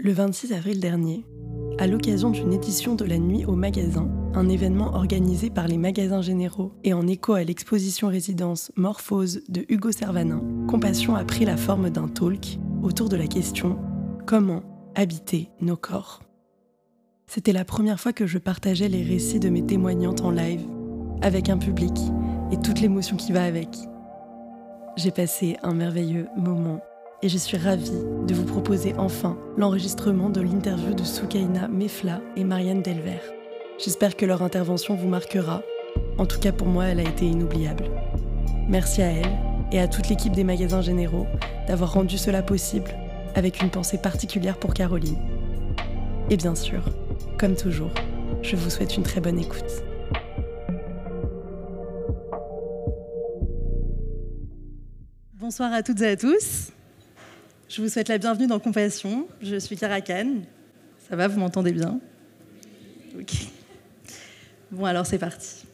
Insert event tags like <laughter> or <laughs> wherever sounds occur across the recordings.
Le 26 avril dernier, à l'occasion d'une édition de la Nuit au magasin, un événement organisé par les magasins généraux et en écho à l'exposition résidence Morphose de Hugo Servanin, Compassion a pris la forme d'un talk autour de la question Comment habiter nos corps? C'était la première fois que je partageais les récits de mes témoignantes en live, avec un public et toute l'émotion qui va avec. J'ai passé un merveilleux moment et je suis ravie de vous proposer enfin l'enregistrement de l'interview de Soukaina Mefla et Marianne Delver. J'espère que leur intervention vous marquera. En tout cas, pour moi, elle a été inoubliable. Merci à elle et à toute l'équipe des magasins généraux d'avoir rendu cela possible, avec une pensée particulière pour Caroline. Et bien sûr, comme toujours, je vous souhaite une très bonne écoute. Bonsoir à toutes et à tous. Je vous souhaite la bienvenue dans Compassion. Je suis Caracan. Ça va, vous m'entendez bien? Ok. Bon, alors c'est parti.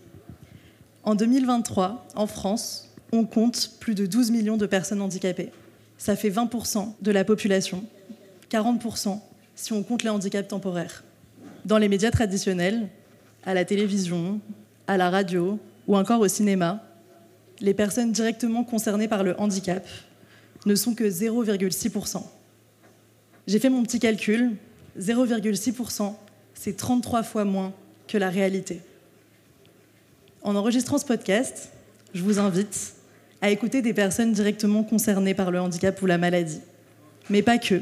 En 2023, en France, on compte plus de 12 millions de personnes handicapées. Ça fait 20% de la population, 40% si on compte les handicaps temporaires. Dans les médias traditionnels, à la télévision, à la radio ou encore au cinéma, les personnes directement concernées par le handicap ne sont que 0,6%. J'ai fait mon petit calcul, 0,6%, c'est 33 fois moins que la réalité. En enregistrant ce podcast, je vous invite à écouter des personnes directement concernées par le handicap ou la maladie. Mais pas que.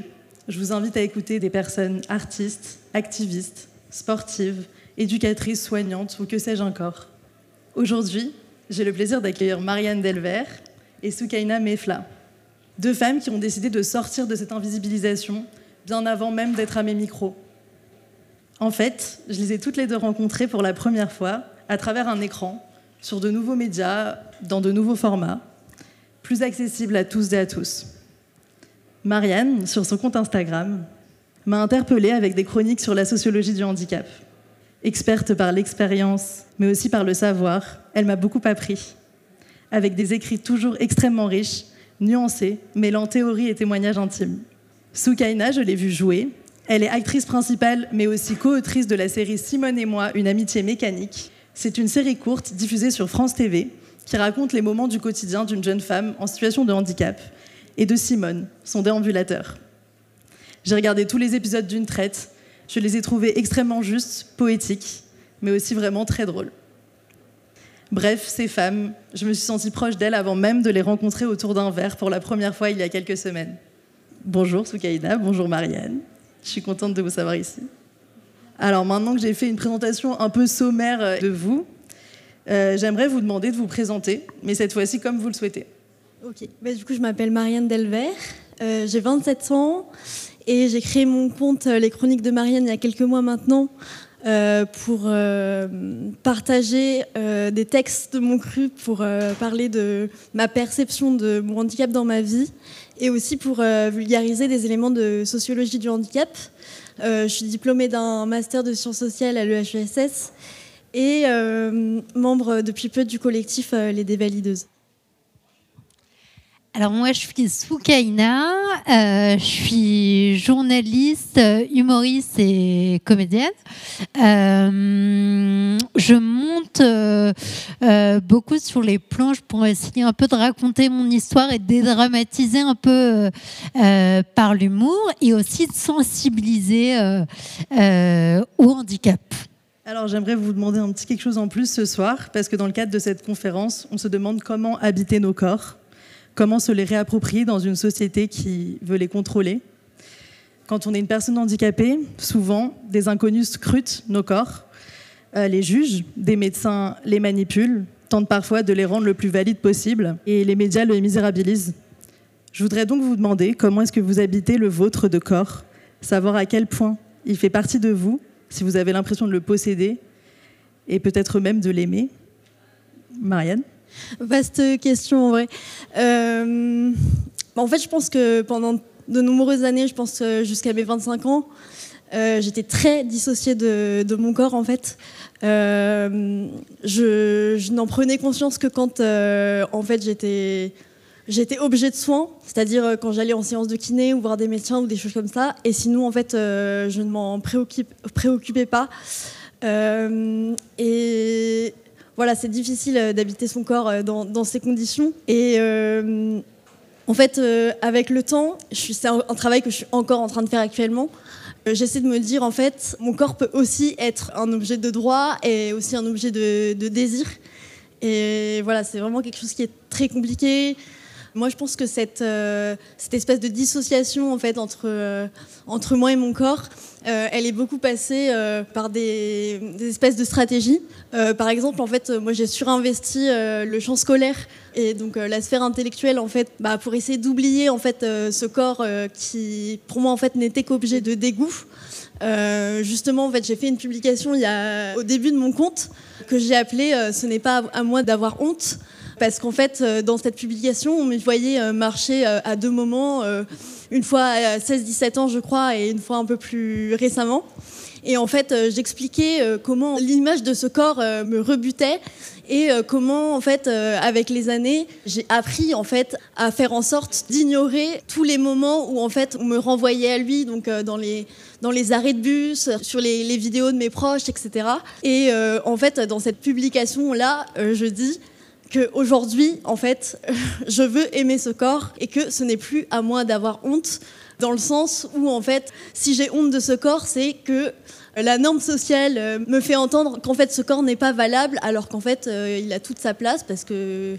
Je vous invite à écouter des personnes artistes, activistes, sportives, éducatrices, soignantes ou que sais-je encore. Aujourd'hui, j'ai le plaisir d'accueillir Marianne Delver et Soukaina Mefla. Deux femmes qui ont décidé de sortir de cette invisibilisation bien avant même d'être à mes micros. En fait, je les ai toutes les deux rencontrées pour la première fois à travers un écran, sur de nouveaux médias, dans de nouveaux formats, plus accessibles à tous et à tous. Marianne, sur son compte Instagram, m'a interpellée avec des chroniques sur la sociologie du handicap. Experte par l'expérience, mais aussi par le savoir, elle m'a beaucoup appris, avec des écrits toujours extrêmement riches nuancée, mêlant théorie et témoignage intime. Soukaina, je l'ai vue jouer. Elle est actrice principale, mais aussi co-autrice de la série Simone et moi, une amitié mécanique. C'est une série courte diffusée sur France TV qui raconte les moments du quotidien d'une jeune femme en situation de handicap et de Simone, son déambulateur. J'ai regardé tous les épisodes d'une traite. Je les ai trouvés extrêmement justes, poétiques, mais aussi vraiment très drôles. Bref, ces femmes, je me suis sentie proche d'elles avant même de les rencontrer autour d'un verre pour la première fois il y a quelques semaines. Bonjour Soukaïda, bonjour Marianne. Je suis contente de vous savoir ici. Alors maintenant que j'ai fait une présentation un peu sommaire de vous, euh, j'aimerais vous demander de vous présenter, mais cette fois-ci comme vous le souhaitez. Ok, bah, du coup je m'appelle Marianne Delver, euh, j'ai 27 ans et j'ai créé mon compte euh, Les Chroniques de Marianne il y a quelques mois maintenant euh, pour euh, partager euh, des textes de mon cru, pour parler de ma perception de mon handicap dans ma vie et aussi pour vulgariser des éléments de sociologie du handicap. je suis diplômée d'un master de sciences sociales à l'EHESS et membre depuis peu du collectif Les Dévalideuses. Alors moi, je suis Soukaina, euh, je suis journaliste, humoriste et comédienne. Euh, je monte euh, beaucoup sur les planches pour essayer un peu de raconter mon histoire et de dédramatiser un peu par l'humour et aussi de sensibiliser au handicap. Alors j'aimerais vous demander un petit quelque chose en plus ce soir, parce que dans le cadre de cette conférence, on se demande comment habiter nos corps comment se les réapproprier dans une société qui veut les contrôler. Quand on est une personne handicapée, souvent, des inconnus scrutent nos corps, euh, les jugent, des médecins les manipulent, tentent parfois de les rendre le plus valides possible, et les médias le misérabilisent. Je voudrais donc vous demander comment est-ce que vous habitez le vôtre de corps, savoir à quel point il fait partie de vous, si vous avez l'impression de le posséder, et peut-être même de l'aimer. Marianne? Vaste question en vrai. Euh, en fait, je pense que pendant de nombreuses années, je pense euh, jusqu'à mes 25 ans, euh, j'étais très dissociée de, mon corps en fait. je, n'en prenais conscience que quand en fait j'étais j'étais objet de soins, c'est-à-dire quand j'allais en séance de kiné ou voir des médecins ou des choses comme ça. Et sinon, en fait, je ne m'en préoccupais pas. et voilà, c'est difficile d'habiter son corps dans, dans, ces conditions. Et en fait, avec le temps, c'est un, travail que je suis encore en train de faire actuellement. Euh, j'essaie de me dire, en fait, mon corps peut aussi être un objet de droit et aussi un objet de, désir. Et voilà, c'est vraiment quelque chose qui est très compliqué. Moi, je pense que cette, euh, cette espèce de dissociation en fait entre, euh, moi et mon corps, elle est beaucoup passée par des, espèces de stratégies. par exemple, en fait, moi, j'ai surinvesti le champ scolaire et donc la sphère intellectuelle en fait, bah, pour essayer d'oublier en fait ce corps qui, pour moi, en fait, n'était qu'objet de dégoût. justement, en fait, j'ai fait une publication il y a, au début de mon compte que j'ai appelé Ce n'est pas à moi d'avoir honte parce qu'en fait, euh, dans cette publication, on me voyait euh, marcher euh, à deux moments, une fois à 16-17 ans, je crois, et une fois un peu plus récemment. Et en fait, j'expliquais comment l'image de ce corps me rebutait et comment, en fait, avec les années, j'ai appris en fait à faire en sorte d'ignorer tous les moments où en fait on me renvoyait à lui, donc dans les dans les arrêts de bus, sur les, les vidéos de mes proches, etc. Et en fait, dans cette publication là, je dis qu'aujourd'hui, en fait, <laughs> je veux aimer ce corps et que ce n'est plus à moi d'avoir honte, dans le sens où, en fait, si j'ai honte de ce corps, c'est que la norme sociale euh, me fait entendre qu'en fait ce corps n'est pas valable, alors qu'en fait euh, il a toute sa place parce que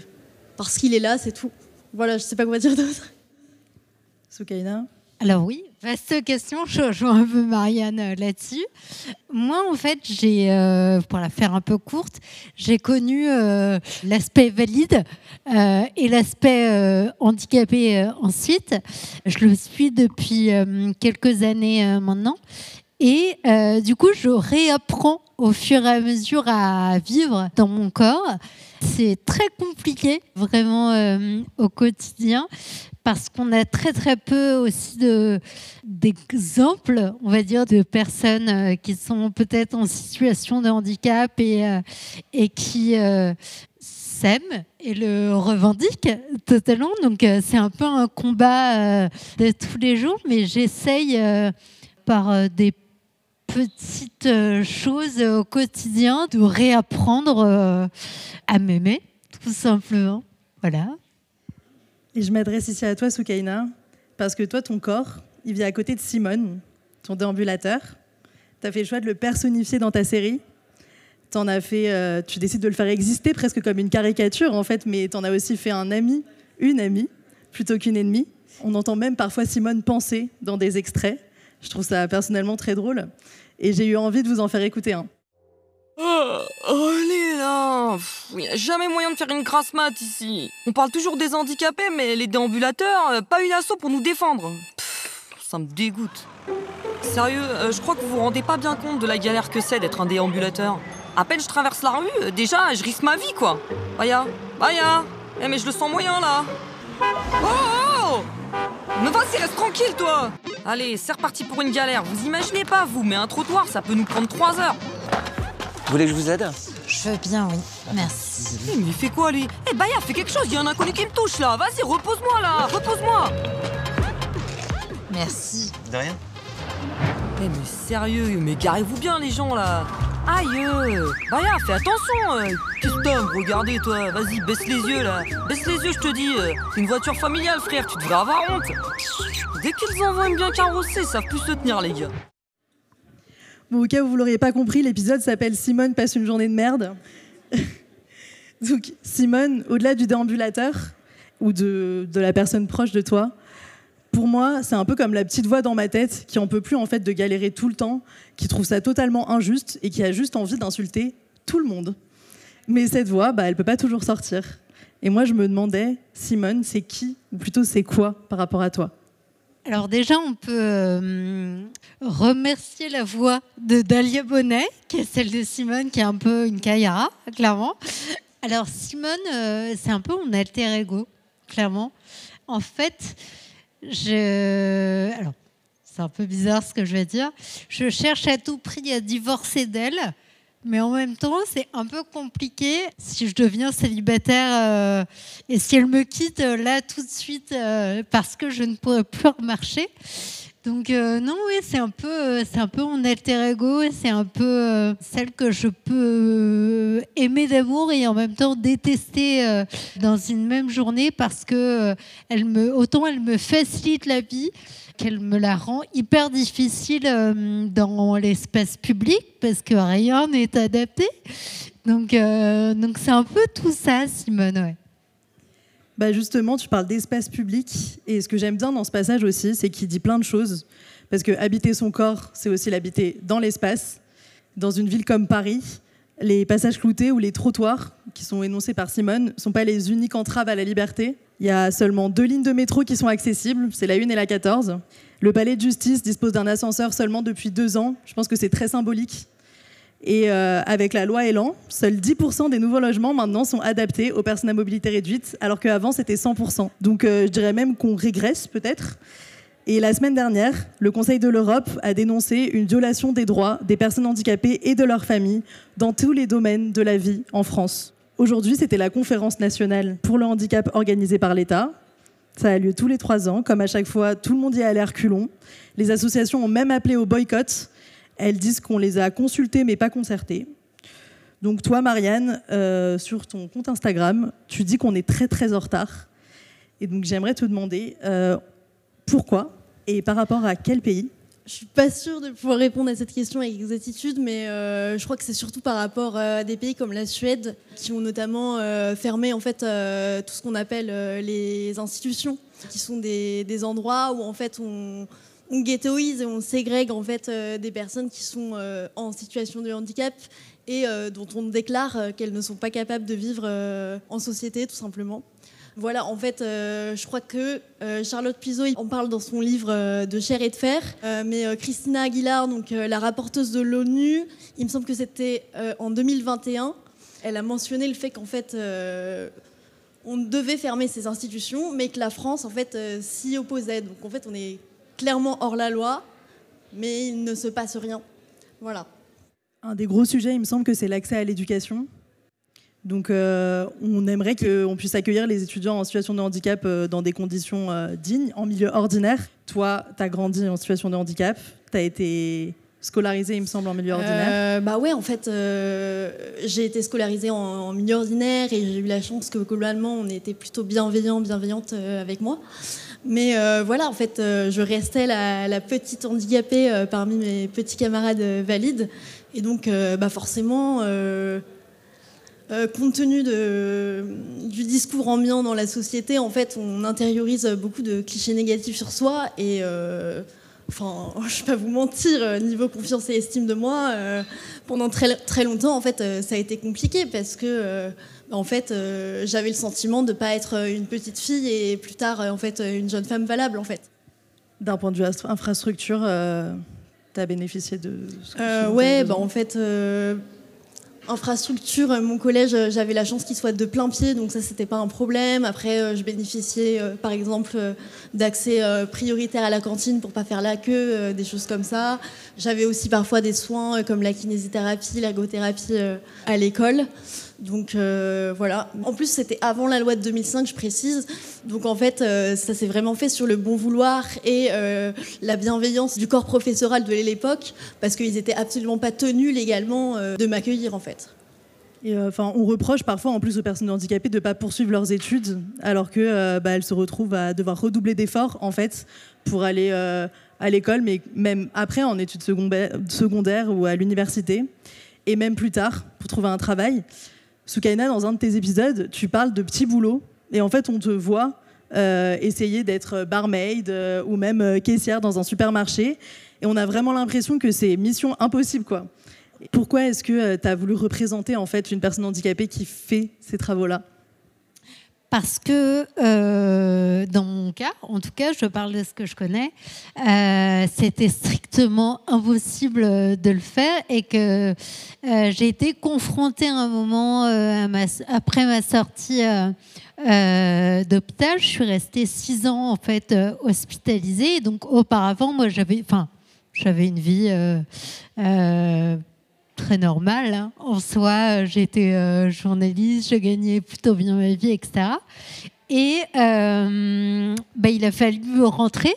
parce qu'il est là, c'est tout. Voilà, je sais pas quoi dire d'autre. Soukaina? Alors oui, vaste question, je rejoins un peu Marianne euh, là-dessus. Moi, en fait, j'ai, euh, pour la faire un peu courte, j'ai connu euh, l'aspect valide et l'aspect handicapé ensuite. Je le suis depuis quelques années maintenant. Et du coup, je réapprends au fur et à mesure à vivre dans mon corps. C'est très compliqué, vraiment, au quotidien parce qu'on a très très peu aussi d'exemples, on va dire, de personnes euh, qui sont peut-être en situation de handicap et, euh, qui euh, s'aiment et le revendiquent totalement. Donc c'est un peu un combat de tous les jours, mais j'essaye par des petites choses au quotidien de réapprendre à m'aimer, tout simplement. Voilà. Et je m'adresse ici à toi, Soukaina, parce que toi, ton corps, il vit à côté de Simone, ton déambulateur. Tu as fait le choix de le personnifier dans ta série. En as fait, euh, tu décides de le faire exister presque comme une caricature, en fait, mais tu en as aussi fait un ami, une amie, plutôt qu'une ennemie. On entend même parfois Simone penser dans des extraits. Je trouve ça personnellement très drôle. Et j'ai eu envie de vous en faire écouter un. Oh, allez là Il n'y a jamais moyen de faire une grasse mat ici. On parle toujours des handicapés, mais les déambulateurs, euh, pas une assaut pour nous défendre. ça me dégoûte. Sérieux, euh, je crois que vous vous rendez pas bien compte de la galère que c'est d'être un déambulateur. À peine je traverse la rue, euh, déjà, je risque ma vie, quoi. Baya, Baya Eh mais je le sens moyen, là Oh, oh, oh Me vas-y, reste tranquille, toi Allez, c'est reparti pour une galère. Vous imaginez pas, vous, mais un trottoir, ça peut nous prendre 3 heures. Vous voulez que je vous aide Je veux bien, oui. Merci. Eh, mais il fait quoi, lui? Eh, Baya, fais quelque chose, il y a un inconnu qui me touche, là. Vas-y, repose-moi, là. Repose-moi. Merci. De rien? Eh, mais sérieux, mais garez-vous bien, les gens, là. Aïe Baya, fais attention euh. Qu'est-ce que Regardez, toi. Vas-y, baisse les yeux, là. Baisse les yeux, je te dis C'est une voiture familiale, frère, tu devrais avoir honte. Dès qu'ils envoient une bien carrossée, ça savent plus se tenir, les gars au cas où vous l'auriez pas compris, l'épisode s'appelle Simone passe une journée de merde. <laughs> Donc Simone, au-delà du déambulateur ou de, la personne proche de toi, pour moi, c'est un peu comme la petite voix dans ma tête qui en peut plus en fait de galérer tout le temps, qui trouve ça totalement injuste et qui a juste envie d'insulter tout le monde. Mais cette voix, bah, elle peut pas toujours sortir. Et moi, je me demandais, Simone, c'est qui ou plutôt c'est quoi par rapport à toi? Alors déjà, on peut euh, remercier la voix de Dalia Bonnet, qui est celle de Simone, qui est un peu une Kaira, clairement. Alors Simone, euh, c'est un peu mon alter ego, clairement. En fait, je... Alors, c'est un peu bizarre ce que je vais dire. Je cherche à tout prix à divorcer d'elle, mais en même temps, c'est un peu compliqué si je deviens célibataire euh, et si elle me quitte euh, là tout de suite euh, parce que je ne pourrais plus remarcher. Donc non, oui, c'est un peu, c'est un peu mon alter ego, c'est un peu celle que je peux aimer d'amour et en même temps détester dans une même journée parce que elle me, autant elle me facilite la vie qu'elle me la rend hyper difficile euh, dans l'espace public parce que rien n'est adapté. Donc, euh, donc c'est un peu tout ça, Simone. Bah justement, tu parles d'espace public et ce que j'aime bien dans ce passage aussi, c'est qu'il dit plein de choses. Parce que habiter son corps, c'est aussi l'habiter dans l'espace. Dans une ville comme Paris, les passages cloutés ou les trottoirs qui sont énoncés par Simone ne sont pas les uniques entraves à la liberté. Il y a seulement deux lignes de métro qui sont accessibles, c'est la 1 et la 14. Le palais de justice dispose d'un ascenseur seulement depuis deux ans. Je pense que c'est très symbolique. Et euh, avec la loi Elan, seuls 10% des nouveaux logements maintenant sont adaptés aux personnes à mobilité réduite, alors qu'avant c'était 100%. Donc euh, je dirais même qu'on régresse peut-être. Et la semaine dernière, le Conseil de l'Europe a dénoncé une violation des droits des personnes handicapées et de leurs familles dans tous les domaines de la vie en France. Aujourd'hui, c'était la conférence nationale pour le handicap organisée par l'État. Ça a lieu tous les trois ans. Comme à chaque fois, tout le monde y a l'air culon. Les associations ont même appelé au boycott. Elles disent qu'on les a consultées mais pas concertées. Donc toi, Marianne, euh, sur ton compte Instagram, tu dis qu'on est très très en retard. Et donc j'aimerais te demander, euh, pourquoi et par rapport à quel pays je suis pas sûre de pouvoir répondre à cette question avec exactitude, mais euh, je crois que c'est surtout par rapport à des pays comme la Suède, qui ont notamment euh, fermé en fait euh, tout ce qu'on appelle les institutions, qui sont des, endroits où en fait on, on, ghettoise et on ségrègue en fait des personnes qui sont en situation de handicap et dont on déclare qu'elles ne sont pas capables de vivre en société, tout simplement. Voilà, en fait, euh, je crois que euh, Charlotte Piso en parle dans son livre euh, de chair et de fer, mais Christina Aguilar, donc la rapporteuse de l'ONU, il me semble que c'était en 2021, elle a mentionné le fait qu'en fait, on devait fermer ces institutions, mais que la France, en fait, s'y opposait. Donc, en fait, on est clairement hors la loi, mais il ne se passe rien. Voilà. Un des gros sujets, il me semble que c'est l'accès à l'éducation. Donc, euh, on aimerait qu'on puisse accueillir les étudiants en situation de handicap euh, dans des conditions euh, dignes, en milieu ordinaire. Toi, tu as grandi en situation de handicap, tu as été scolarisé, il me semble, en milieu ordinaire Bah ouais, en fait, j'ai été scolarisée en, milieu ordinaire et j'ai eu la chance que globalement, on était plutôt bienveillants, bienveillantes avec moi. Mais voilà, en fait, je restais la, la petite handicapée parmi mes petits camarades valides. Et donc, bah forcément euh, compte tenu du discours ambiant dans la société, en fait, on intériorise beaucoup de clichés négatifs sur soi. Et euh, enfin, <laughs> je ne vais pas vous mentir, euh, niveau confiance et estime de moi, pendant très, très longtemps, en fait, ça a été compliqué parce que, en fait, j'avais le sentiment de ne pas être une petite fille et plus tard, en fait, une jeune femme valable, en fait. D'un point de vue infrastructure, tu as bénéficié de ce que Ouais, bah, en fait Infrastructure, euh, mon collège, euh, j'avais la chance qu'il soit de plein pied, donc ça, c'était pas un problème. Après, euh, je bénéficiais, par exemple, d'accès prioritaire à la cantine pour pas faire la queue, des choses comme ça. J'avais aussi parfois des soins comme la kinésithérapie, l'ergothérapie à l'école. Donc euh, voilà. En plus, c'était avant la loi de 2005, je précise. Donc en fait, euh, ça s'est vraiment fait sur le bon vouloir et euh, la bienveillance du corps professoral de l'époque, parce qu'ils n'étaient absolument pas tenus légalement de m'accueillir en fait. Enfin, on reproche parfois en plus aux personnes handicapées de ne pas poursuivre leurs études, alors que bah, se retrouvent à devoir redoubler d'efforts en fait pour aller à l'école, mais même après en études secondaires ou à l'université, et même plus tard pour trouver un travail. Soukaina, dans un de tes épisodes, tu parles de petits boulots. Et en fait, on te voit euh, essayer d'être barmaid euh, ou même euh, caissière dans un supermarché. Et on a vraiment l'impression que c'est mission impossible, quoi. Pourquoi est-ce que tu as voulu représenter en fait une personne handicapée qui fait ces travaux-là? Parce que euh, dans mon cas, en tout cas, je parle de ce que je connais, euh, c'était strictement impossible de le faire et que euh, j'ai été confrontée à un moment après ma sortie d'hôpital. Je suis restée six ans en fait hospitalisée. Donc auparavant, moi, j'avais, enfin, j'avais une vie très normal. hein. En soi, j'étais euh, journaliste, je gagnais plutôt bien ma vie, etc. Et euh, bah, il a fallu rentrer.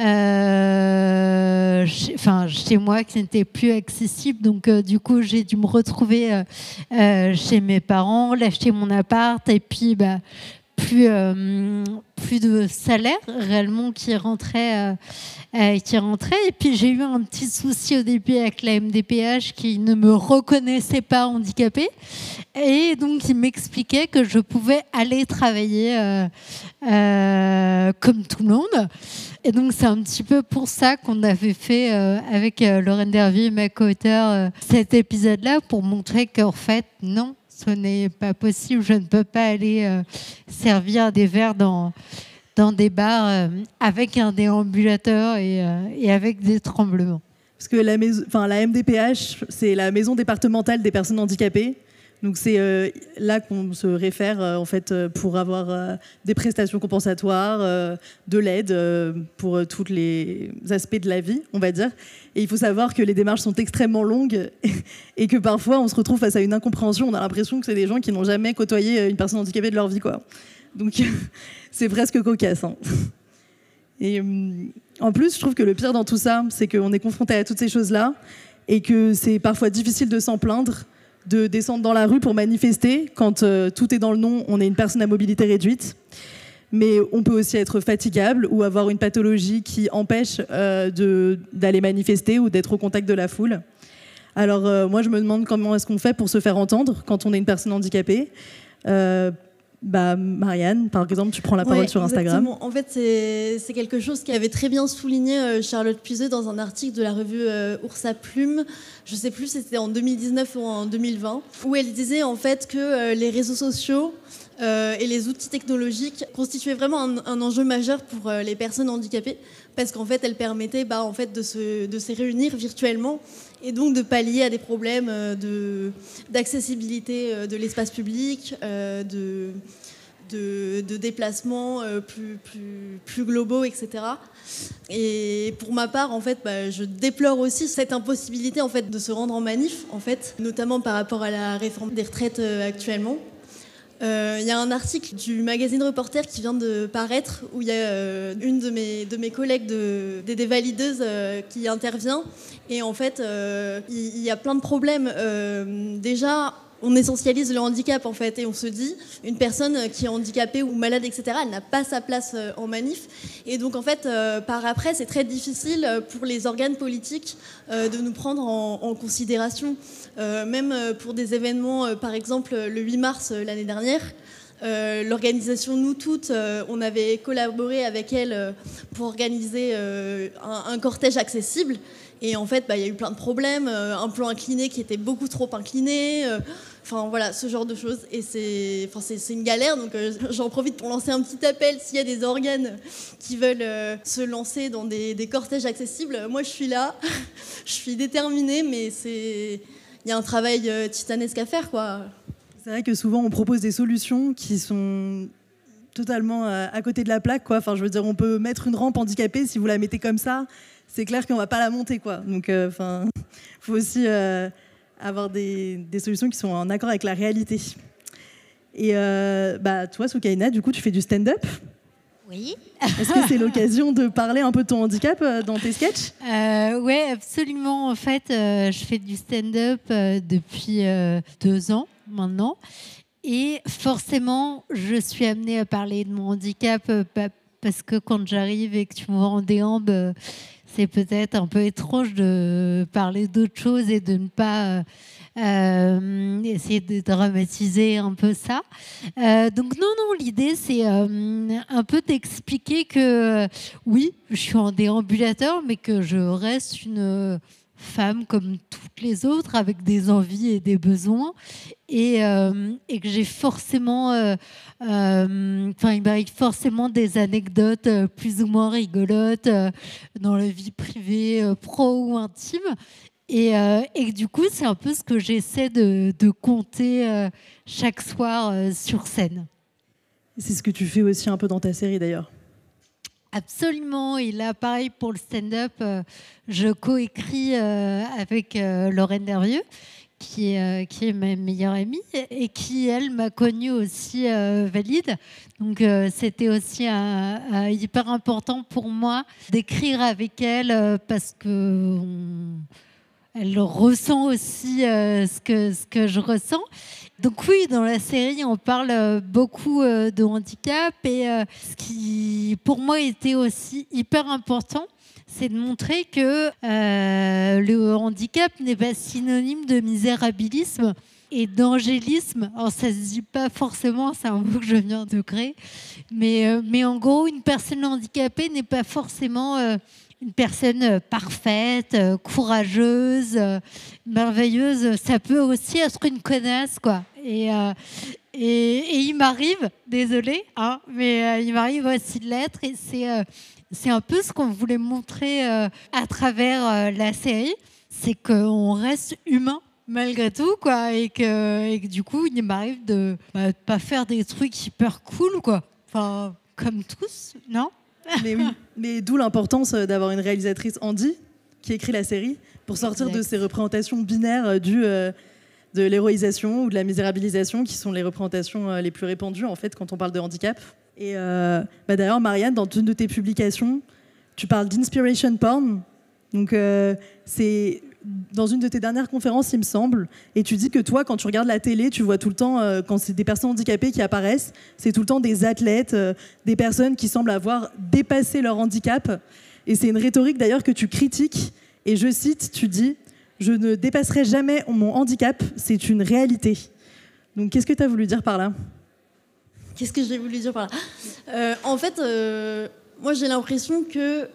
euh, chez, enfin, chez moi, qui n'était plus accessible. Donc, du coup, j'ai dû me retrouver chez mes parents, lâcher mon appart et puis bah, plus, euh, plus de salaire réellement qui rentrait, euh, euh, qui rentrait. Et puis j'ai eu un petit souci au début avec la MDPH qui ne me reconnaissait pas handicapée. Et donc il m'expliquait que je pouvais aller travailler comme tout le monde. Et donc c'est un petit peu pour ça qu'on avait fait avec Lorraine Dervier, ma co-auteure, cet épisode-là pour montrer qu'en fait, non, ce n'est pas possible. Je ne peux pas aller euh, servir des verres dans, des bars euh, avec un déambulateur et, euh, et avec des tremblements. Parce que la, maison, enfin, la MDPH, c'est la maison départementale des personnes handicapées. Donc c'est là qu'on se réfère en fait pour avoir des prestations compensatoires, de l'aide pour tous les aspects de la vie, on va dire. Et il faut savoir que les démarches sont extrêmement longues et que parfois on se retrouve face à une incompréhension. On a l'impression que c'est des gens qui n'ont jamais côtoyé une personne handicapée de leur vie, quoi. Donc <laughs> c'est presque cocasse. hein. Et hum, en plus, je trouve que le pire dans tout ça, c'est qu'on est confronté à toutes ces choses-là et que c'est parfois difficile de s'en plaindre, de descendre dans la rue pour manifester quand euh, tout est dans le nom, on est une personne à mobilité réduite. Mais on peut aussi être fatigable ou avoir une pathologie qui empêche euh, d'aller manifester ou d'être au contact de la foule. Alors euh, moi, je me demande comment est-ce qu'on fait pour se faire entendre quand on est une personne handicapée. Euh, bah, Marianne, par exemple, tu prends la parole Ouais, sur Instagram. exactement. En fait, c'est quelque chose qui avait très bien souligné euh, Charlotte Puiseux dans un article de la revue euh, Oursa Plume. Je sais plus si c'était en 2019 ou en 2020, où elle disait en fait que les réseaux sociaux euh, et les outils technologiques constituaient vraiment un, enjeu majeur pour euh, les personnes handicapées, parce qu'en fait, elles permettaient bah, en fait, de, se, réunir virtuellement et donc de pallier à des problèmes euh, de- d'accessibilité de l'espace public, de, de, déplacements plus, plus, plus globaux, etc. Et pour ma part, en fait, bah, je déplore aussi cette impossibilité en fait, de se rendre en manif, en fait, notamment par rapport à la réforme des retraites actuellement. Euh, Il y a un article du magazine Reporter qui vient de paraître où il y a euh, une de mes, de mes collègues de, des dévalideuses euh, qui intervient. Et en fait, euh, il il y, a plein de problèmes. Euh, déjà, on essentialise le handicap en fait et on se dit une personne qui est handicapée ou malade etc elle n'a pas sa place euh, en manif et donc en fait euh, par après c'est très difficile euh, pour les organes politiques euh, de nous prendre en, considération Euh, même euh, pour des événements euh, par exemple le 8 mars euh, l'année dernière euh, l'organisation Nous Toutes, euh, on avait collaboré avec elle euh, pour organiser euh, un, cortège accessible. Et en fait, bah, il y a eu plein de problèmes, euh, un plan incliné qui était beaucoup trop incliné, euh, enfin voilà, ce genre de choses. Et c'est enfin, une galère, donc euh, j'en profite pour lancer un petit appel s'il y a des organes qui veulent euh, se lancer dans des, des cortèges accessibles. Moi, je suis là, <laughs> je suis déterminée, mais c'est il y a un travail euh, titanesque à faire, quoi. C'est vrai que souvent on propose des solutions qui sont totalement à côté de la plaque. Quoi. Enfin, je veux dire, on peut mettre une rampe handicapée, si vous la mettez comme ça, c'est clair qu'on va pas la monter. Quoi. Donc, enfin, <laughs> faut aussi avoir des, des solutions qui sont en accord avec la réalité. Et euh, bah, toi, Soukaina, du coup, tu fais du stand-up. Oui. Est-ce que c'est <laughs> l'occasion de parler un peu de ton handicap euh, dans tes sketchs? Euh, ouais, absolument. En fait, euh, je fais du stand-up depuis deux ans maintenant. Et forcément, je suis amenée à parler de mon handicap pa- parce que quand j'arrive et que tu me vois en déambe, c'est peut-être un peu étrange de parler d'autre chose et de ne pas euh, euh, essayer de dramatiser un peu ça. Euh, donc non, non, l'idée c'est un peu d'expliquer que oui, je suis en déambulateur, mais que je reste une femme comme toutes les autres, avec des envies et des besoins, et, euh, que j'ai forcément, euh, euh, il forcément des anecdotes euh, plus ou moins rigolotes dans la vie privée, pro ou intime. Et, et que du coup, c'est un peu ce que j'essaie de, de compter chaque soir sur scène. C'est ce que tu fais aussi un peu dans ta série d'ailleurs. Absolument. Et là, pareil pour le stand-up, euh, je coécris euh, avec euh, Lorraine Dervieux, qui, est, qui est ma meilleure amie et qui, elle, m'a connue aussi valide. Donc c'était aussi hyper important pour moi d'écrire avec elle parce que elle ressent aussi ce, que, ce que je ressens. Donc oui, dans la série, on parle euh, beaucoup euh, de handicap et euh, ce qui, pour moi, était aussi hyper important, c'est de montrer que le handicap n'est pas synonyme de misérabilisme et d'angélisme. Alors ça se dit pas forcément, c'est un mot que je viens de créer, mais, mais en gros, une personne handicapée n'est pas forcément une personne euh, parfaite, euh, courageuse, euh, merveilleuse, ça peut aussi être une connasse, quoi. Et, et, il m'arrive, désolé, hein, mais il m'arrive aussi de l'être, et c'est un peu ce qu'on voulait montrer à travers la série, c'est qu'on reste humain malgré tout, quoi, et et que du coup, il m'arrive de ne bah, pas faire des trucs hyper cool, quoi. Enfin, comme tous, non? Mais oui, mais d'où l'importance euh, d'avoir une réalisatrice Andy qui écrit la série pour sortir de ces représentations binaires euh, du euh, de l'héroïsation ou de la misérabilisation qui sont les représentations les plus répandues en fait quand on parle de handicap. Et bah, d'ailleurs, Marianne, dans une de tes publications, tu parles d'inspiration porn. Donc c'est dans une de tes dernières conférences, il me semble, et tu dis que toi, quand tu regardes la télé, tu vois tout le temps, euh, quand c'est des personnes handicapées qui apparaissent, c'est tout le temps des athlètes, euh, des personnes qui semblent avoir dépassé leur handicap. Et c'est une rhétorique d'ailleurs que tu critiques. Et je cite, tu dis, je ne dépasserai jamais mon handicap, c'est une réalité. Donc qu'est-ce que tu as voulu dire par là? Qu'est-ce que j'ai voulu dire par là? Euh, En fait, moi j'ai l'impression que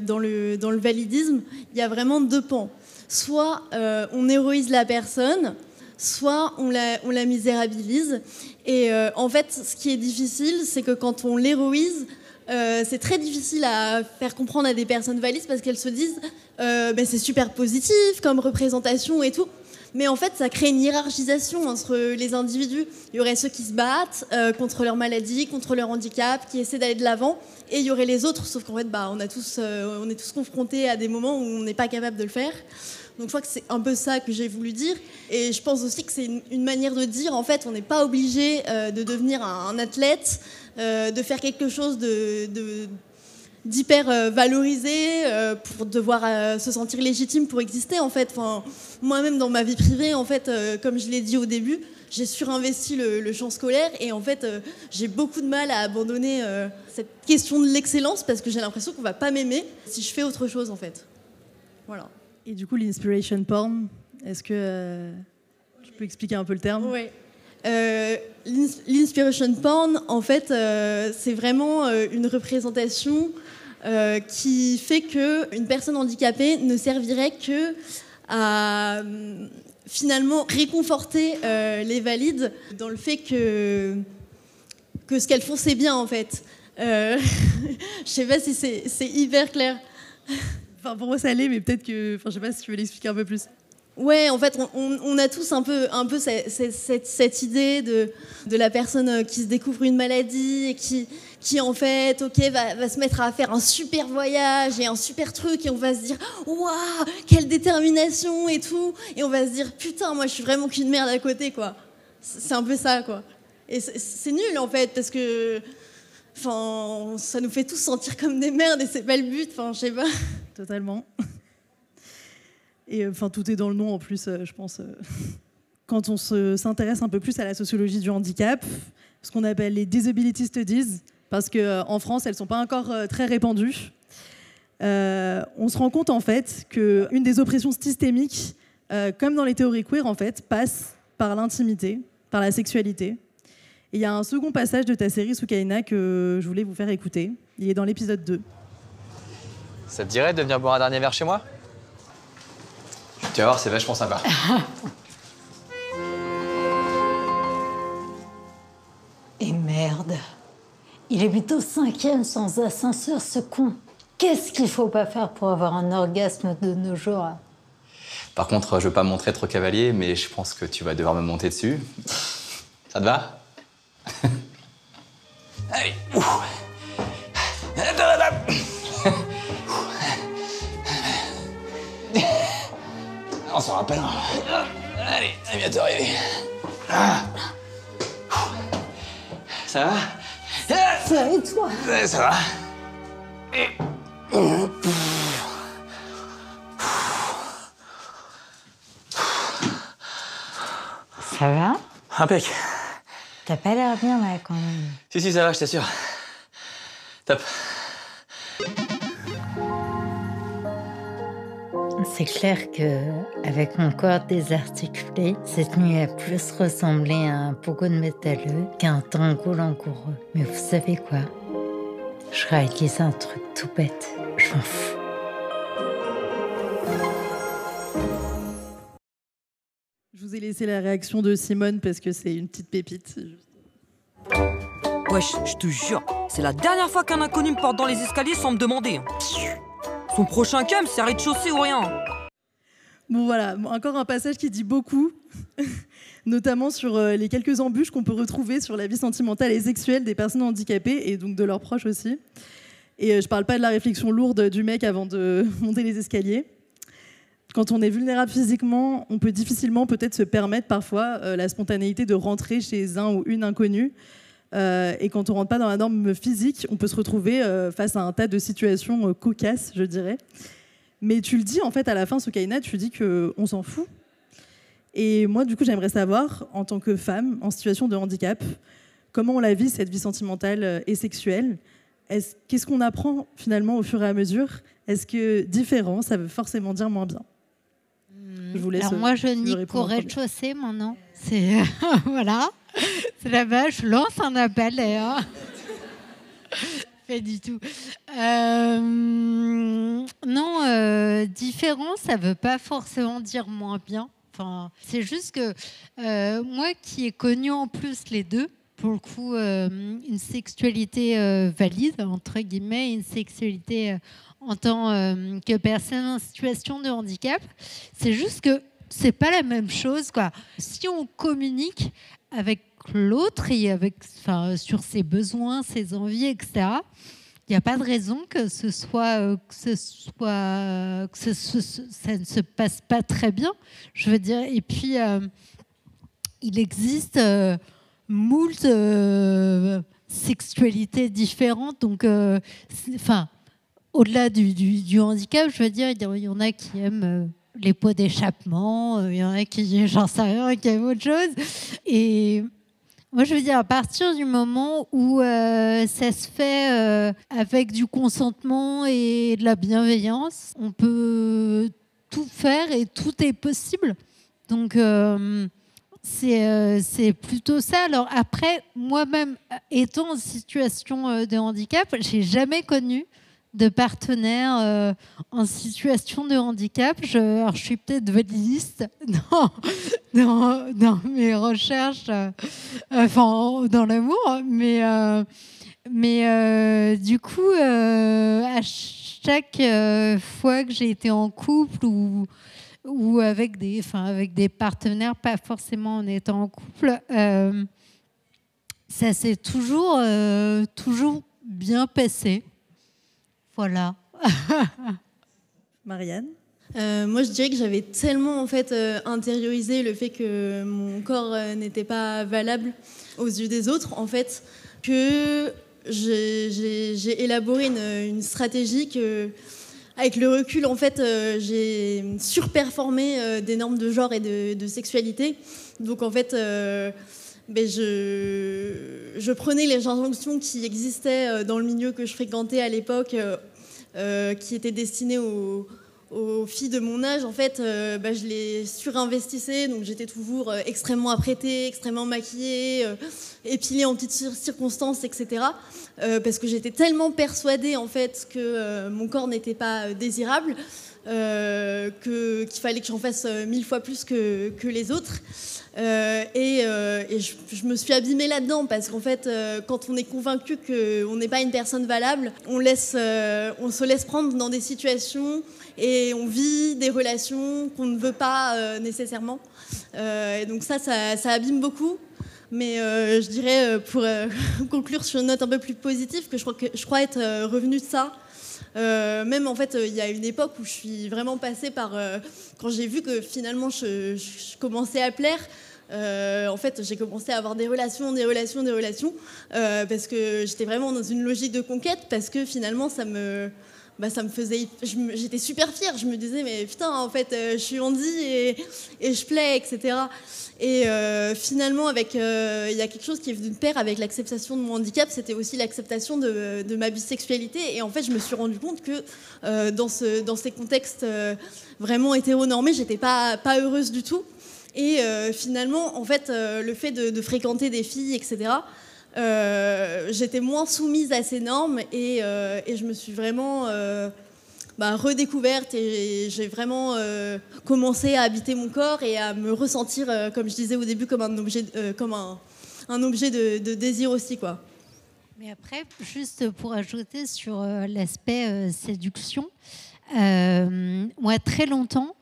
dans, le, dans le validisme, il y a vraiment deux pans soit euh, on héroïse la personne, soit on la, misérabilise. Et euh, en fait, ce qui est difficile, c'est que quand on l'héroïse, euh, c'est très difficile à faire comprendre à des personnes valides parce qu'elles se disent ben, c'est super positif comme représentation et tout. Mais en fait, ça crée une hiérarchisation entre les individus. Il y aurait ceux qui se battent contre leur maladie, contre leur handicap, qui essaient d'aller de l'avant, et il y aurait les autres. Sauf qu'en fait, bah, on, a tous, on est tous confrontés à des moments où on n'est pas capable de le faire. Donc je crois que c'est un peu ça que j'ai voulu dire. Et je pense aussi que c'est une, manière de dire, en fait, on n'est pas obligé euh, de devenir un, athlète, euh, de faire quelque chose de, d'hyper euh, valorisé pour devoir se sentir légitime pour exister en fait. Enfin, moi-même dans ma vie privée, en fait, comme je l'ai dit au début, j'ai surinvesti le, le, champ scolaire et en fait j'ai beaucoup de mal à abandonner cette question de l'excellence parce que j'ai l'impression qu'on va pas m'aimer si je fais autre chose en fait. Voilà. Et du coup, l'inspiration porn, est-ce que euh, tu peux expliquer un peu le terme? Euh, l'inspiration porn, en fait, euh, c'est vraiment une représentation qui fait qu'une personne handicapée ne servirait que à finalement réconforter les valides dans le fait que, que ce qu'elles font, c'est bien, en fait. <laughs> Je sais pas si c'est hyper clair. Enfin, pour moi, ça l'est, mais peut-être que. Enfin, je sais pas si tu veux l'expliquer un peu plus. Ouais, en fait, on, a tous un peu, un peu cette, idée de, la personne euh, qui se découvre une maladie et qui, qui en fait, ok, va, va, se mettre à faire un super voyage et un super truc et on va se dire, waouh, quelle détermination et tout. Et on va se dire, putain, moi, je suis vraiment qu'une merde à côté, quoi. C'est un peu ça, quoi. Et c'est nul, en fait, parce que Enfin, ça nous fait tous sentir comme des merdes et c'est pas le but. Enfin, je sais pas. Totalement. Et euh, enfin, tout est dans le nom en plus, euh, je pense. Euh, <laughs> quand on s'intéresse un peu plus à la sociologie du handicap, ce qu'on appelle les disability studies, parce qu'en France, elles ne sont pas encore très répandues, on se rend compte en fait qu'une des oppressions systémiques, comme dans les théories queer, en fait, passe par l'intimité, par la sexualité il y a un second passage de ta série Soukaina que je voulais vous faire écouter. Il est dans l'épisode 2. Ça te dirait de venir boire un dernier verre chez moi? Tu vas voir, c'est vachement sympa. Et merde. Il est plutôt cinquième sans ascenseur, ce con. Qu'est-ce qu'il faut pas faire pour avoir un orgasme de nos jours? Par contre, je veux pas montrer trop cavalier, mais je pense que tu vas devoir me monter dessus. Ça te va? Bientôt. Ah. Ça va? Ça va et toi? Ça va. Ça va? Impec. T'as pas l'air bien là quand même. Si, si, ça va, je t'assure. Top. C'est clair que avec mon corps désarticulé, cette nuit a plus ressemblé à un pogo de métalleux qu'à un tango langoureux. Mais vous savez quoi? Je réalise un truc tout bête. Je m'en fous. Je vous ai laissé la réaction de Simone parce que c'est une petite pépite. Wesh, je te jure, c'est la dernière fois qu'un inconnu me porte dans les escaliers sans me demander. Son prochain cam, c'est rez-de-chaussée ou rien. Bon voilà, encore un passage qui dit beaucoup, <laughs> notamment sur euh, les quelques embûches qu'on peut retrouver sur la vie sentimentale et sexuelle des personnes handicapées et donc de leurs proches aussi. Et euh, je parle pas de la réflexion lourde du mec avant de <laughs> monter les escaliers. Quand on est vulnérable physiquement, on peut difficilement peut-être se permettre parfois euh, la spontanéité de rentrer chez un ou une inconnue. Euh, et quand on rentre pas dans la norme physique, on peut se retrouver euh, face à un tas de situations euh, cocasses, je dirais. Mais tu le dis en fait à la fin, Soukaina, tu dis que on s'en fout. Et moi, du coup, j'aimerais savoir, en tant que femme en situation de handicap, comment on la vit cette vie sentimentale euh, et sexuelle? Est-ce- Qu'est-ce qu'on apprend finalement au fur et à mesure? Est-ce que différent, ça veut forcément dire moins bien? Je vous laisse. Alors moi, je nique au rez-de-chaussée maintenant. C'est <laughs> voilà, là-bas. Je lance un appel. <laughs> Pas du tout. Euh, non, euh, différent, ça veut pas forcément dire moins bien. Enfin, c'est juste que euh, moi qui ai connu en plus les deux, pour le coup, une sexualité valide, entre guillemets, une sexualité en tant que personne en situation de handicap, c'est juste que c'est pas la même chose. Quoi. Si on communique avec l'autre et avec, enfin, sur ses besoins, ses envies, etc., il n'y a pas de raison que ce soit, euh, que ce soit, que ce- ce- ça ne se passe pas très bien. Je veux dire, et puis euh, il existe euh, moult euh, sexualités différentes, donc, euh, enfin, au-delà du, du- du handicap, je veux dire, il y en- a qui aiment euh, les pots d'échappement, euh, il y en a qui, j'en sais rien, qui aiment autre chose. Et moi, je veux dire, à partir du moment où euh, ça se fait euh, avec du consentement et de la bienveillance, on peut tout faire et tout est possible. Donc, euh, c'est plutôt ça. Alors après, moi-même, étant en situation de handicap, j'ai jamais connu de partenaire euh, en situation de handicap. Je, alors, je suis peut-être validiste <laughs> dans, dans, dans mes recherches, euh, enfin dans l'amour, mais, euh, mais du coup, à chaque fois que j'ai été en couple ou ou avec des, enfin, avec des partenaires, pas forcément en étant en couple, ça s'est toujours, toujours bien passé. Voilà. <laughs> Marianne Euh, moi, je dirais que j'avais tellement en fait euh, intériorisé le fait que mon corps euh, n'était pas valable aux yeux des autres, en fait, que j'ai- élaboré une, une stratégie que, avec le recul, en fait, euh, j'ai surperformé euh, des normes de genre et de, de sexualité. Donc, en fait, je, prenais les injonctions qui existaient euh, dans le milieu que je fréquentais à l'époque, euh, euh, qui étaient destinées aux filles de mon âge, en fait, bah, je les surinvestissais. Donc j'étais toujours extrêmement apprêtée, extrêmement maquillée, épilée en petites cir- circonstances, etc. Parce que j'étais tellement persuadée, en fait, que mon corps n'était pas désirable, euh, qu'il fallait que j'en fasse euh, mille fois plus que, que les autres. Euh, et euh, et je, me suis abîmée là-dedans parce qu'en fait, quand on est convaincu qu'on n'est pas une personne valable, on, laisse, on se laisse prendre dans des situations et on vit des relations qu'on ne veut pas nécessairement. Et donc ça, ça, ça abîme beaucoup. Mais je dirais, pour <laughs> conclure sur une note un peu plus positive, que je crois, que, je crois être revenue de ça Euh, même en fait, il y a une époque où je suis vraiment passée par quand j'ai vu que finalement je commençais à plaire. en fait, j'ai commencé à avoir des relations, des relations, des relations, parce que j'étais vraiment dans une logique de conquête, parce que finalement, ça me, bah, ça me faisait. J'étais super fière. Je me disais, mais putain, en fait, euh, je suis Andy et, je plais, etc. Et euh, finalement, euh, il y a quelque chose qui est venu de pair avec l'acceptation de mon handicap, c'était aussi l'acceptation de, ma bisexualité. Et en fait, je me suis rendu compte que dans, ce, dans ces contextes vraiment hétéronormés, j'étais pas, pas heureuse du tout. Et finalement, en fait, le fait de fréquenter des filles, etc., euh, j'étais moins soumise à ces normes et, euh, je me suis vraiment euh, bah, redécouverte et j'ai vraiment commencé à habiter mon corps et à me ressentir, comme je disais au début, comme un objet, comme un, objet de, de, désir aussi. Quoi. Mais après, juste pour ajouter sur l'aspect séduction, moi, très longtemps,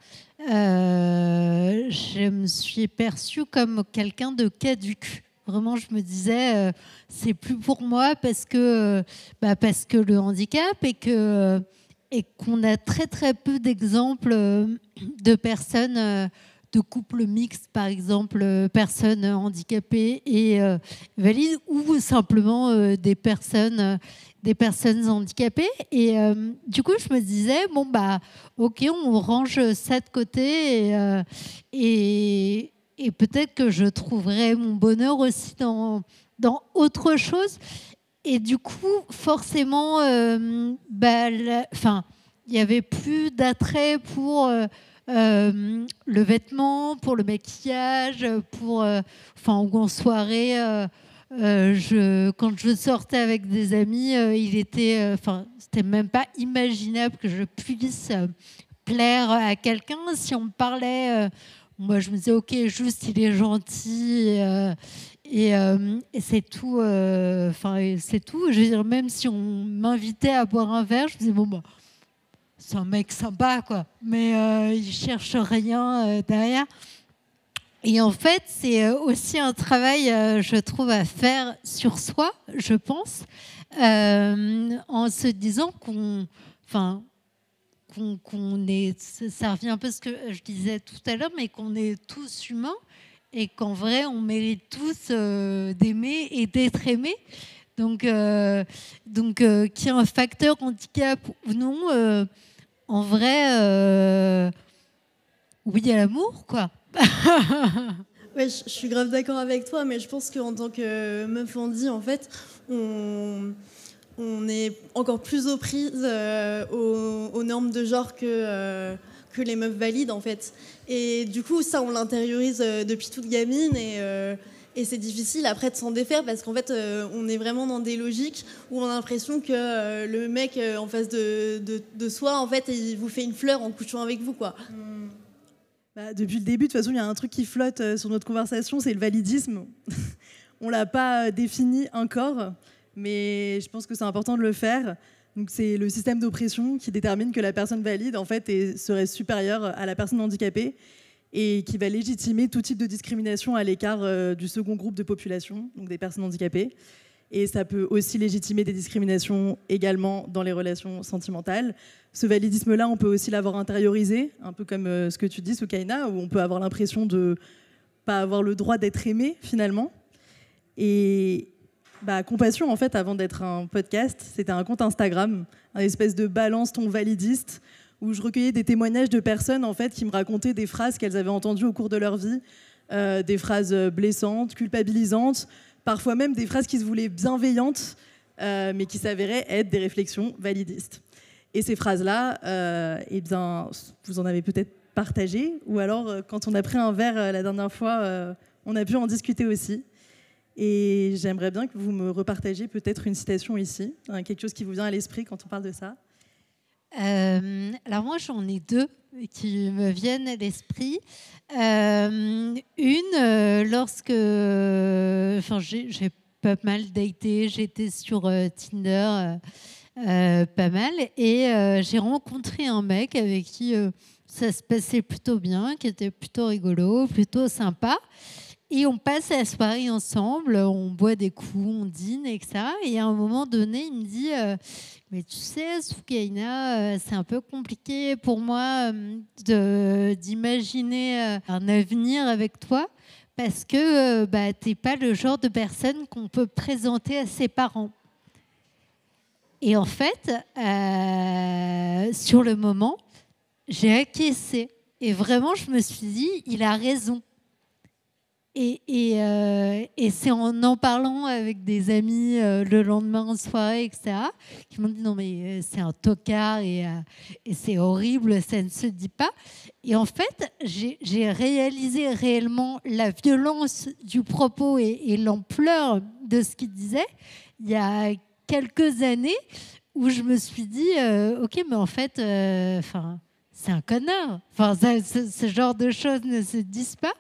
je me suis perçue comme quelqu'un de caduque. Vraiment, je me disais, euh, c'est plus pour moi parce que, euh, bah parce que le handicap et que euh, et qu'on a très très peu d'exemples de personnes, de couples mixtes, par exemple, personnes handicapées et valides, ou simplement des personnes des personnes handicapées. Et du coup, je me disais, bon, bah, ok, on range ça de côté. Et, et peut-être que je trouverai mon bonheur aussi dans, dans autre chose. Et du coup, forcément, euh, bah, il n'y avait plus d'attrait pour euh, euh, le vêtement, pour le maquillage, pour, enfin, en soirée. quand je sortais avec des amis, il était, enfin, c'était même pas imaginable que je puisse plaire à quelqu'un. Si on me parlait moi, je me disais, ok, juste, il est gentil. Euh, euh, et, c'est tout. Euh, enfin, c'est tout. Je veux dire, même si on m'invitait à boire un verre, je me disais, bon, bah, c'est un mec sympa, quoi. Mais il cherche rien derrière. Et en fait, c'est aussi un travail, je trouve, à faire sur soi, je pense, en se disant qu'on. Enfin, qu'on est, ça revient un peu à ce que je disais tout à l'heure, mais qu'on est tous humains et qu'en vrai, on mérite tous euh, d'aimer et d'être aimés. Donc, euh, donc euh, qu'il y ait un facteur handicap ou non, en vrai, oui à l'amour, quoi. <laughs> ouais, je, suis grave d'accord avec toi, mais je pense qu'en tant que meuf Andy, en fait, on on est encore plus aux prises euh, aux, normes de genre que, euh, que les meufs valides en fait. Et du coup, ça, on l'intériorise euh, depuis toute gamine et, c'est difficile après de s'en défaire parce qu'en fait, on est vraiment dans des logiques où on a l'impression que le mec en face de, soi, en fait, il vous fait une fleur en couchant avec vous, quoi. Hmm. Bah, depuis le début, de toute façon, il y a un truc qui flotte sur notre conversation, c'est le validisme. <laughs> on l'a pas défini encore mais je pense que c'est important de le faire. Donc c'est le système d'oppression qui détermine que la personne valide en fait serait supérieure à la personne handicapée et qui va légitimer tout type de discrimination à l'écart euh, du second groupe de population, donc des personnes handicapées. Et ça peut aussi légitimer des discriminations également dans les relations sentimentales. Ce validisme-là, on peut aussi l'avoir intériorisé, un peu comme euh, ce que tu dis, Soukaina, où on peut avoir l'impression de pas avoir le droit d'être aimé finalement. Et, bah, Compassion, en fait, avant d'être un podcast, c'était un compte Instagram, un espèce de balance ton validiste, où je recueillais des témoignages de personnes en fait qui me racontaient des phrases qu'elles avaient entendues au cours de leur vie, euh, des phrases blessantes, culpabilisantes, parfois même des phrases qui se voulaient bienveillantes, euh, mais qui s'avéraient être des réflexions validistes. Et ces phrases-là, euh, eh bien, vous en avez peut-être partagé, ou alors quand on a pris un verre la dernière fois, on a pu en discuter aussi. Et j'aimerais bien que vous me repartagiez peut-être une citation ici, hein, quelque chose qui vous vient à l'esprit quand on parle de ça. Euh, alors moi j'en ai deux qui me viennent à l'esprit. Euh, une, euh, lorsque, enfin j'ai pas mal daté, j'étais sur Tinder pas mal, et j'ai rencontré un mec avec qui ça se passait plutôt bien, qui était plutôt rigolo, plutôt sympa. Et on passe la soirée ensemble, on boit des coups, on dîne, etc. Et à un moment donné, il me dit euh, Mais tu sais, Soukaina, euh, c'est un peu compliqué pour moi euh, d'imaginer un avenir avec toi parce que bah, tu n'es pas le genre de personne qu'on peut présenter à ses parents. Et en fait, sur le moment, j'ai acquiescé. Et vraiment, je me suis dit, il a raison. Et, euh, et, c'est en en parlant avec des amis euh, le lendemain en soirée, etc., qui m'ont dit non mais euh, c'est un tocard et, c'est horrible, ça ne se dit pas. Et en fait, j'ai réalisé réellement la violence du propos et, et l'ampleur de ce qu'il disait il y a quelques années où je me suis dit ok mais en fait, enfin c'est un connard. Enfin, ce, genre de choses ne se disent pas.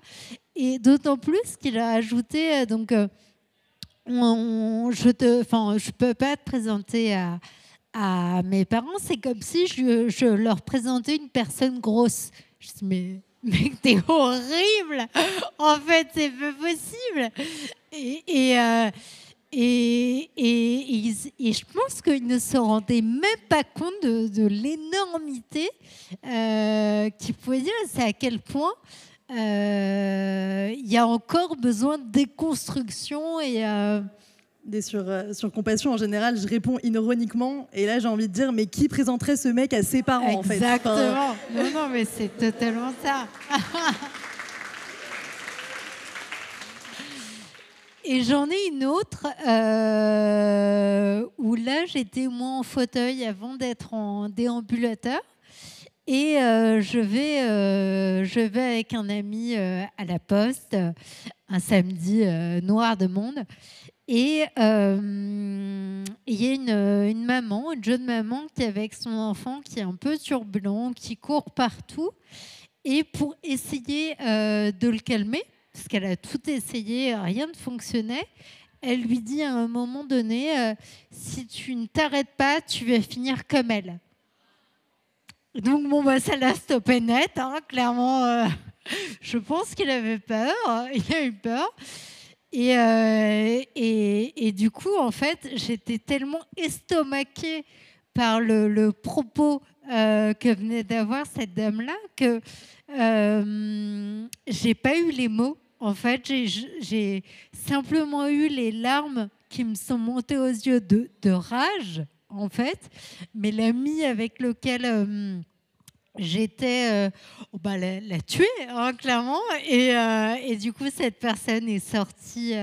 Et d'autant plus qu'il a ajouté, euh, donc, euh, je ne peux pas te présenter à, mes parents, c'est comme si je, leur présentais une personne grosse. Je dis, mais mec, <laughs> t'es horrible En fait, c'est pas possible Et, et, euh, et, et, je pense qu'ils ne se rendaient même pas compte de, l'énormité euh, qu'il pouvait dire. C'est à quel point il y a encore besoin de déconstruction et euh, sur, euh, sur compassion, en général, je réponds ironiquement. Et là, j'ai envie de dire, mais qui présenterait ce mec à ses parents, en fait? Exactement. Non, non, mais c'est totalement ça. <laughs> Et j'en ai une autre où là, j'étais moins en fauteuil avant d'être en déambulateur. Et euh, je, vais, euh, je vais avec un ami euh, à la poste un samedi noir de monde. Et il y a une, une, maman, une jeune maman qui est avec son enfant qui est un peu turbulent, qui court partout. Et pour essayer de le calmer, parce qu'elle a tout essayé, rien ne fonctionnait, elle lui dit à un moment donné, si tu ne t'arrêtes pas, tu vas finir comme elle. Donc, bon, bah, ça l'a stoppé net, hein, clairement. Euh, <laughs> je pense qu'il avait peur, <laughs> il a eu peur. Et, euh, et, et, du coup, en fait, j'étais tellement estomaquée par le, propos euh, que venait d'avoir cette dame-là que j'ai pas eu les mots. En fait, j'ai simplement eu les larmes qui me sont montées aux yeux de rage en fait, mais l'ami avec lequel euh, j'étais, euh, oh, bah, la, la tuer, hein, clairement. Et, euh, et, du coup, cette personne est sortie,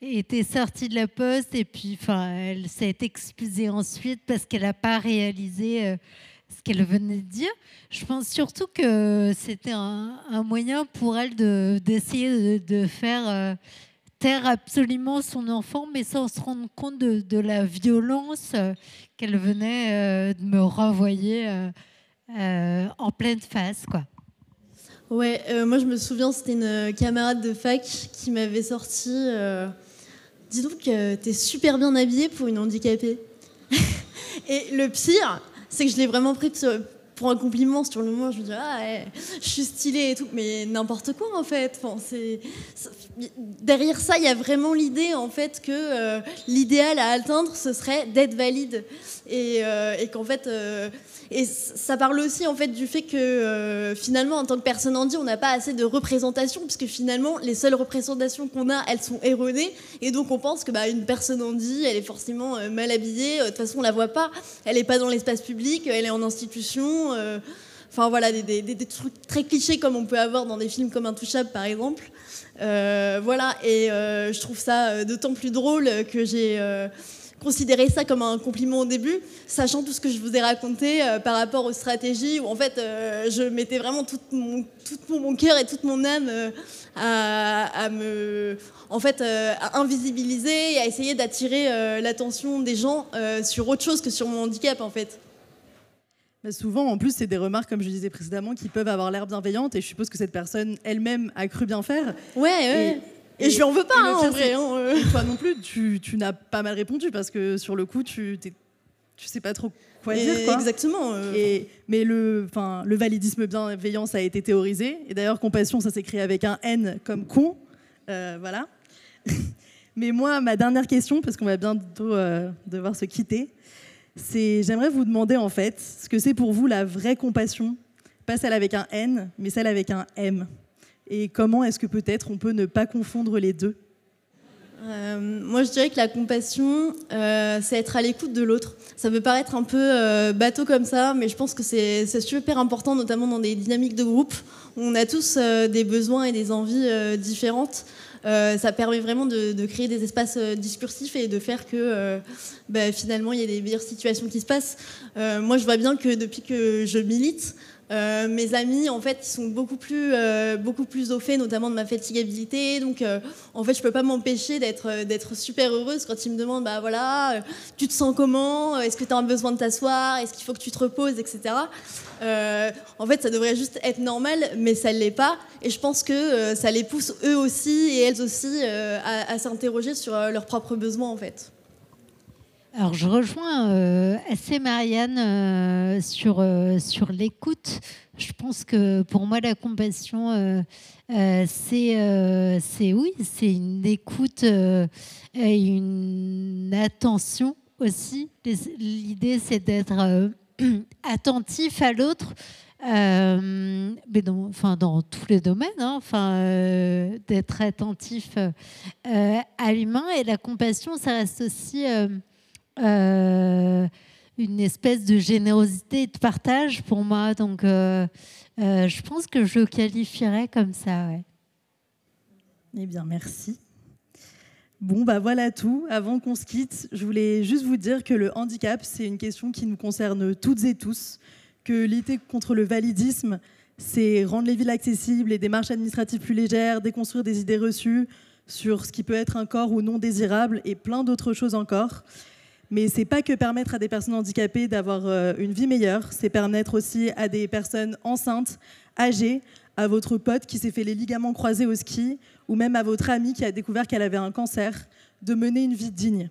était sortie de la poste et puis, elle s'est excusée ensuite parce qu'elle n'a pas réalisé ce qu'elle venait de dire. Je pense surtout que c'était un, moyen pour elle d'essayer de, de, faire taire absolument son enfant, mais sans se rendre compte de, la violence euh, qu'elle venait euh, de me renvoyer euh, en pleine face. Quoi. Ouais, moi je me souviens, c'était une camarade de fac qui m'avait sorti Dis donc, t'es super bien habillée pour une handicapée. <laughs> Et le pire, c'est que je l'ai vraiment pris pour un compliment sur le moment. Je me dis, ah, je suis stylée et tout, mais n'importe quoi en fait. Enfin, c'est derrière ça, il y a vraiment l'idée en fait que euh, l'idéal à atteindre, ce serait d'être valide et, euh, et qu'en fait, euh, ça parle aussi en fait du fait que finalement, en tant que personne handi, on n'a pas assez de représentation puisque finalement, les seules représentations qu'on a, elles sont erronées et donc on pense que bah, une personne handi, elle est forcément mal habillée. De toute façon, on la voit pas. Elle n'est pas dans l'espace public, elle est en institution. Enfin voilà, des, trucs très clichés comme on peut avoir dans des films comme Intouchable par exemple. Euh, voilà, et euh, je trouve ça euh, d'autant plus drôle que j'ai considéré ça comme un compliment au début, sachant tout ce que je vous ai raconté par rapport aux stratégies, où en fait je mettais vraiment tout mon, tout mon cœur et toute mon âme à, me, en fait, à invisibiliser et à essayer d'attirer l'attention des gens sur autre chose que sur mon handicap en fait souvent, en plus, c'est des remarques, comme je disais précédemment, qui peuvent avoir l'air bienveillantes et je suppose que cette personne elle-même a cru bien faire. Ouais, ouais. Et, je lui en veux pas, hein, en vrai. Hein, euh. Toi non plus, tu, tu n'as pas mal répondu parce que sur le coup, tu, tu sais pas trop quoi dire. Quoi. Exactement. Euh. Et, mais le, le validisme bienveillant, ça a été théorisé. Et d'ailleurs, compassion, ça s'écrit avec un N comme con. Euh, voilà. <laughs> Mais moi, ma dernière question, parce qu'on va bientôt euh, devoir se quitter, c'est j'aimerais vous demander en fait ce que c'est pour vous la vraie compassion, pas celle avec un N, mais celle avec un M. Et comment est-ce que peut-être on peut ne pas confondre les deux? Euh, moi, je dirais que la compassion, euh, c'est être à l'écoute de l'autre. Ça peut paraître un peu euh, bateau comme ça, mais je pense que c'est super important, notamment dans des dynamiques de groupe. où On a tous des besoins et des envies différentes. Ça permet vraiment de, créer des espaces discursifs et de faire que bah, finalement il y ait des meilleures situations qui se passent. Moi, je vois bien que depuis que je milite, euh, mes amis, en fait, ils sont beaucoup plus, euh, beaucoup plus au fait, notamment de ma fatigabilité. Donc, euh, en fait, je peux pas m'empêcher d'être, d'être super heureuse quand ils me demandent, bah voilà, tu te sens comment? Est-ce que tu as un besoin de t'asseoir? Est-ce qu'il faut que tu te reposes, etc. En fait, ça devrait juste être normal, mais ça l'est pas. Et je pense que ça les pousse eux aussi et elles aussi à, s'interroger sur leurs propres besoins, en fait. Alors, je rejoins euh, assez Marianne euh, sur, euh, sur l'écoute. Je pense que pour moi, la compassion, c'est oui, c'est une écoute et une attention aussi. L'idée, c'est d'être <clears throat> attentif à l'autre. mais dans, enfin, dans tous les domaines, hein, enfin, d'être attentif à l'humain et la compassion, ça reste aussi une espèce de générosité et de partage pour moi. Donc, euh, euh, je pense que je qualifierais comme ça. ouais. Eh bien, merci. Bon, bah voilà tout. Avant qu'on se quitte, je voulais juste vous dire que le handicap, c'est une question qui nous concerne toutes et tous, que lutter contre le validisme, c'est rendre les villes accessibles, les démarches administratives plus légères, déconstruire des idées reçues sur ce qui peut être un corps ou non désirable et plein d'autres choses encore. Mais c'est pas que permettre à des personnes handicapées d'avoir euh, une vie meilleure, c'est permettre aussi à des personnes enceintes, âgées, à votre pote qui s'est fait les ligaments croisés au ski, ou même à votre amie qui a découvert qu'elle avait un cancer, de mener une vie digne.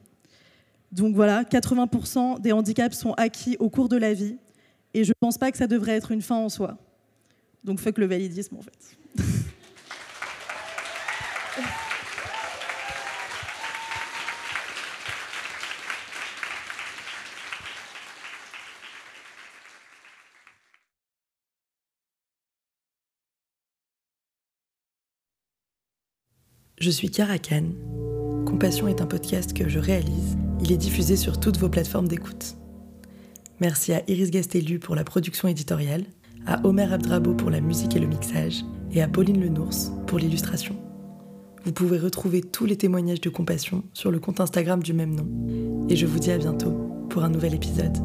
Donc voilà, 80% des handicaps sont acquis au cours de la vie, et je ne pense pas que ça devrait être une fin en soi. Donc fuck le validisme en fait. <laughs> Je suis Cara Khan. Compassion est un podcast que je réalise. Il est diffusé sur toutes vos plateformes d'écoute. Merci à Iris Gastelu pour la production éditoriale, à Omer Abdrabo pour la musique et le mixage, et à Pauline Lenours pour l'illustration. Vous pouvez retrouver tous les témoignages de compassion sur le compte Instagram du même nom. Et je vous dis à bientôt pour un nouvel épisode.